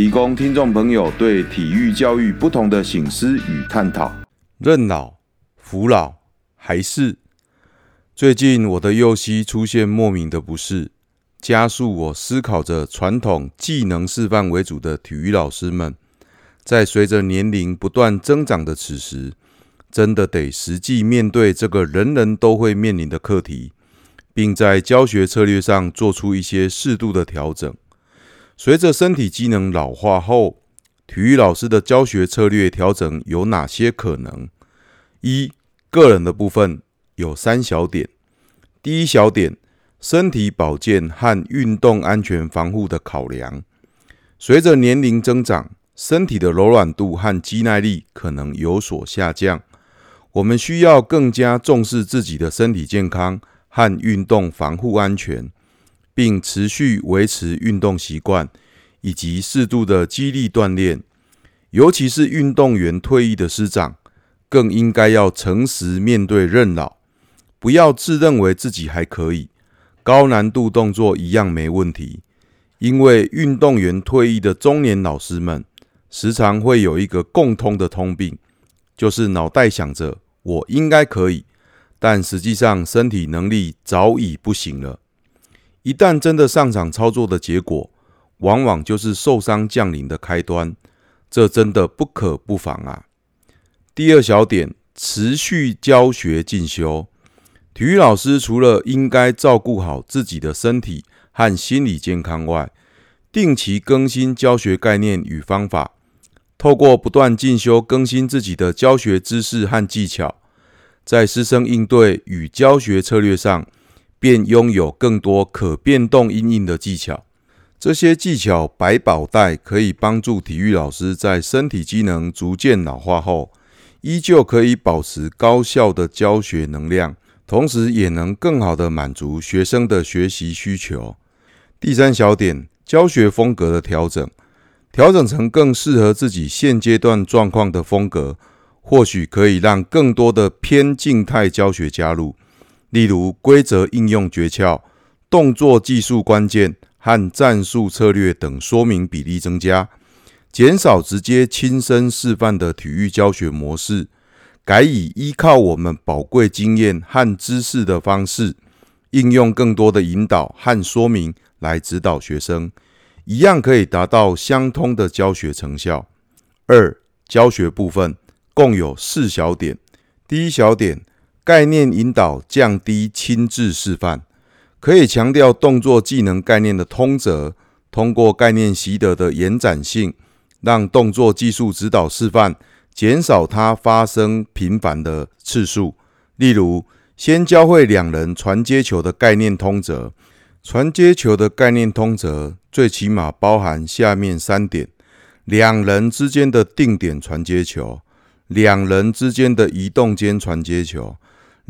提供听众朋友对体育教育不同的醒思与探讨。认老、服老还是？最近我的右膝出现莫名的不适，加速我思考着传统技能示范为主的体育老师们，在随着年龄不断增长的此时，真的得实际面对这个人人都会面临的课题，并在教学策略上做出一些适度的调整。随着身体机能老化后，体育老师的教学策略调整有哪些可能？一、个人的部分有三小点。第一小点，身体保健和运动安全防护的考量。随着年龄增长，身体的柔软度和肌耐力可能有所下降，我们需要更加重视自己的身体健康和运动防护安全。并持续维持运动习惯，以及适度的肌力锻炼。尤其是运动员退役的师长，更应该要诚实面对认老，不要自认为自己还可以，高难度动作一样没问题。因为运动员退役的中年老师们，时常会有一个共通的通病，就是脑袋想着我应该可以，但实际上身体能力早已不行了。一旦真的上场操作的结果，往往就是受伤降临的开端，这真的不可不防啊。第二小点，持续教学进修，体育老师除了应该照顾好自己的身体和心理健康外，定期更新教学概念与方法，透过不断进修更新自己的教学知识和技巧，在师生应对与教学策略上，便拥有更多可变动因应的技巧，这些技巧百宝袋可以帮助体育老师在身体机能逐渐老化后，依旧可以保持高效的教学能量，同时也能更好的满足学生的学习需求。第三小点，教学风格的调整，调整成更适合自己现阶段状况的风格，或许可以让更多的偏静态教学加入。例如规则应用诀窍、动作技术关键和战术策略等说明比例增加，减少直接亲身示范的体育教学模式，改以依靠我们宝贵经验和知识的方式，应用更多的引导和说明来指导学生，一样可以达到相通的教学成效。二、教学部分共有四小点，第一小点。概念引导，降低亲自示范，可以强调动作技能概念的通则，通过概念习得的延展性，让动作技术指导示范减少它发生频繁的次数。例如，先教会两人传接球的概念通则，传接球的概念通则最起码包含下面三点：两人之间的定点传接球，两人之间的移动间传接球。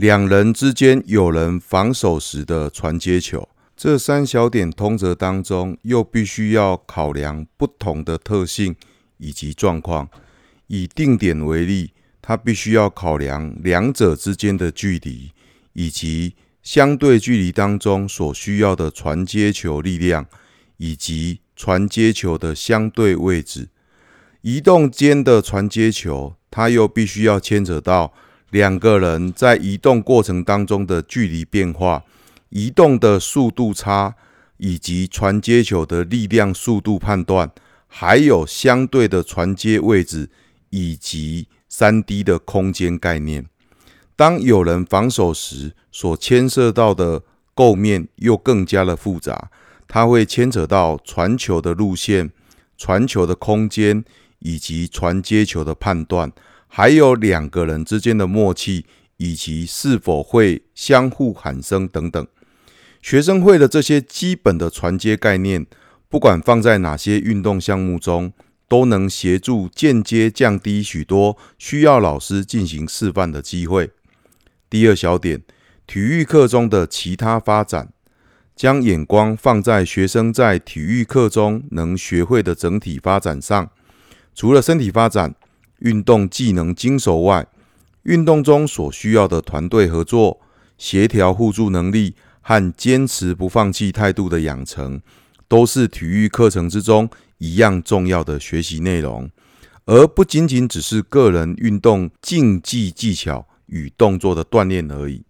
两人之间有人防守时的传接球，这三小点通则当中，又必须要考量不同的特性以及状况。以定点为例，它必须要考量两者之间的距离，以及相对距离当中所需要的传接球力量，以及传接球的相对位置。移动间的传接球，它又必须要牵扯到。两个人在移动过程当中的距离变化、移动的速度差，以及传接球的力量、速度判断，还有相对的传接位置以及三 D 的空间概念。当有人防守时，所牵涉到的构面又更加的复杂，它会牵扯到传球的路线、传球的空间以及传接球的判断。还有两个人之间的默契，以及是否会相互喊声等等。学生会的这些基本的传接概念，不管放在哪些运动项目中，都能协助间接降低许多需要老师进行示范的机会。第二小点，体育课中的其他发展，将眼光放在学生在体育课中能学会的整体发展上。除了身体发展、运动技能精熟外，运动中所需要的团队合作、协调互助能力和坚持不放弃态度的养成，都是体育课程之中一样重要的学习内容，而不仅仅只是个人运动竞技技巧与动作的锻炼而已。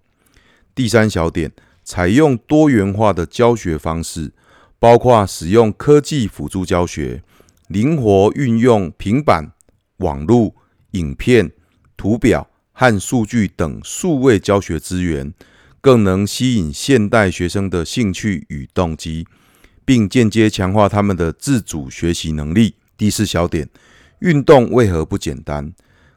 第三小点，采用多元化的教学方式，包括使用科技辅助教学，灵活运用平板、网络、影片、图表和数据等数位教学资源，更能吸引现代学生的兴趣与动机。并间接强化他们的自主学习能力。第四小点，运动为何不简单？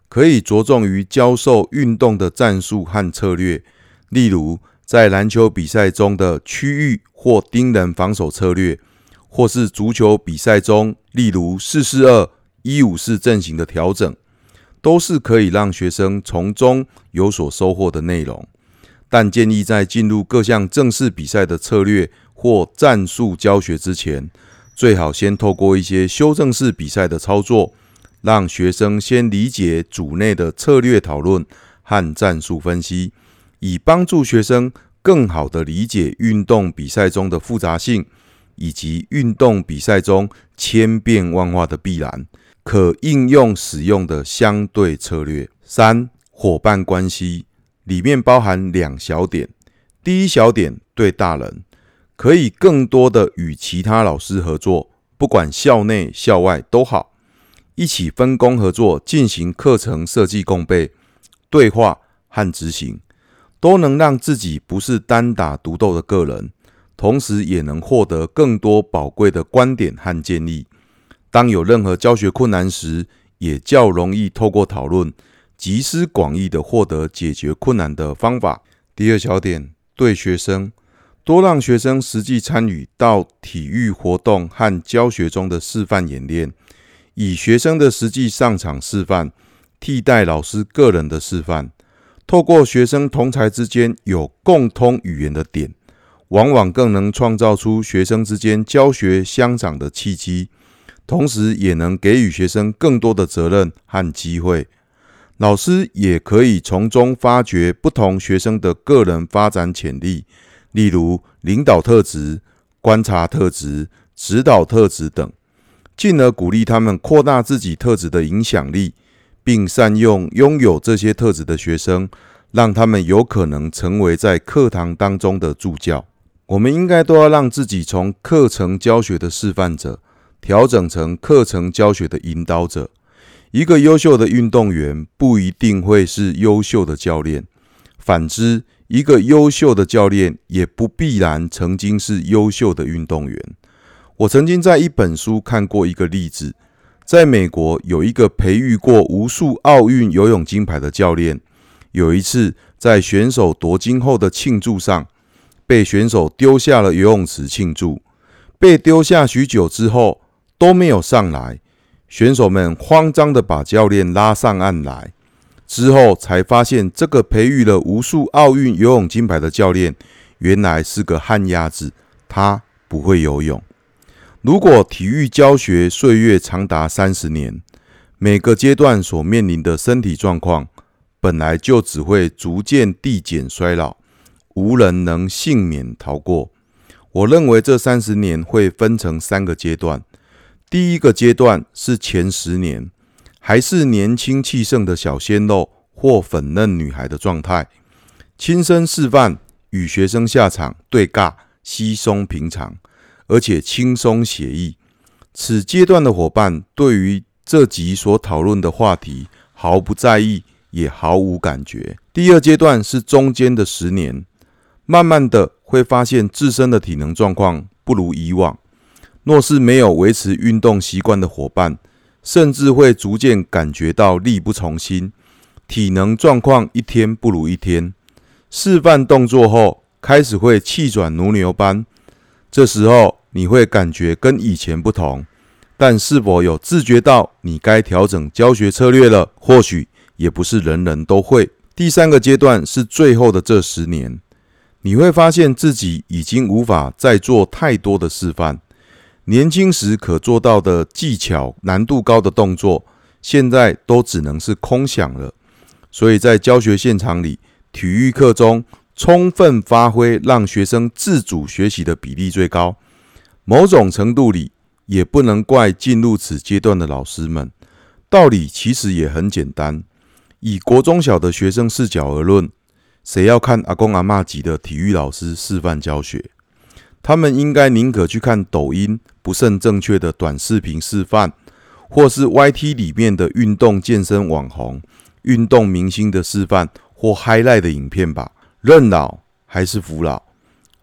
可以着重于教授运动的战术和策略，例如在篮球比赛中的区域或盯人防守策略，或是足球比赛中，例如四四二、一五四阵型的调整，都是可以让学生从中有所收获的内容。但建议在进入各项正式比赛的策略。或战术教学之前，最好先透过一些修正式比赛的操作，让学生先理解组内的策略讨论和战术分析，以帮助学生更好地理解运动比赛中的复杂性，以及运动比赛中千变万化的必然，可应用使用的相对策略。三、伙伴关系里面包含两小点，第一小点对大人。可以更多的与其他老师合作，不管校内校外都好，一起分工合作进行课程设计、共备、对话和执行，都能让自己不是单打独斗的个人，同时也能获得更多宝贵的观点和建议。当有任何教学困难时，也较容易透过讨论，集思广益的获得解决困难的方法。第二小点，对学生。多让学生实际参与到体育活动和教学中的示范演练，以学生的实际上场示范替代老师个人的示范。透过学生同才之间有共通语言的点，往往更能创造出学生之间教学相长的契机，同时也能给予学生更多的责任和机会。老师也可以从中发掘不同学生的个人发展潜力。例如领导特质、观察特质、指导特质等，进而鼓励他们扩大自己特质的影响力，并善用拥有这些特质的学生，让他们有可能成为在课堂当中的助教。我们应该都要让自己从课程教学的示范者，调整成课程教学的引导者。一个优秀的运动员不一定会是优秀的教练，反之。一个优秀的教练也不必然曾经是优秀的运动员。我曾经在一本书看过一个例子，在美国有一个培育过无数奥运游泳金牌的教练，有一次在选手夺金后的庆祝上，被选手丢下了游泳池庆祝，被丢下许久之后都没有上来，选手们慌张地把教练拉上岸来。之后才发现，这个培育了无数奥运游泳金牌的教练，原来是个旱鸭子，他不会游泳。如果体育教学岁月长达三十年，每个阶段所面临的身体状况，本来就只会逐渐递减衰老，无人能幸免逃过。我认为这三十年会分成三个阶段，第一个阶段是前十年。还是年轻气盛的小鲜肉或粉嫩女孩的状态，亲身示范与学生下场对尬，稀松平常，而且轻松写意。此阶段的伙伴对于这集所讨论的话题毫不在意，也毫无感觉。第二阶段是中间的十年，慢慢的会发现自身的体能状况不如以往，若是没有维持运动习惯的伙伴。甚至会逐渐感觉到力不从心，体能状况一天不如一天。示范动作后，开始会气转如牛般。这时候你会感觉跟以前不同，但是否有自觉到你该调整教学策略了？或许也不是人人都会。第三个阶段是最后的这十年，你会发现自己已经无法再做太多的示范。年轻时可做到的技巧难度高的动作，现在都只能是空想了。所以在教学现场里，体育课中充分发挥让学生自主学习的比例最高。某种程度里，也不能怪进入此阶段的老师们。道理其实也很简单，以国中小的学生视角而论，谁要看阿公阿嬷级的体育老师示范教学？他们应该宁可去看抖音不甚正确的短视频示范，或是 YT 里面的运动健身网红、运动明星的示范或 highlight 的影片吧。认老还是服老？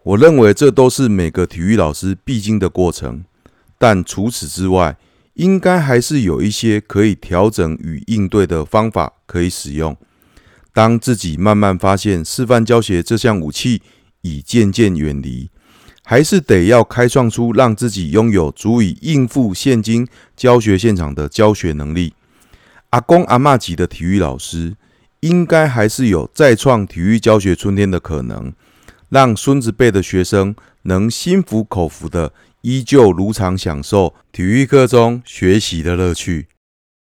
我认为这都是每个体育老师必经的过程。但除此之外，应该还是有一些可以调整与应对的方法可以使用。当自己慢慢发现示范教学这项武器已渐渐远离。还是得要开创出让自己拥有足以应付现今教学现场的教学能力。阿公阿嬷级的体育老师，应该还是有再创体育教学春天的可能，让孙子辈的学生能心服口服的，依旧如常享受体育课中学习的乐趣。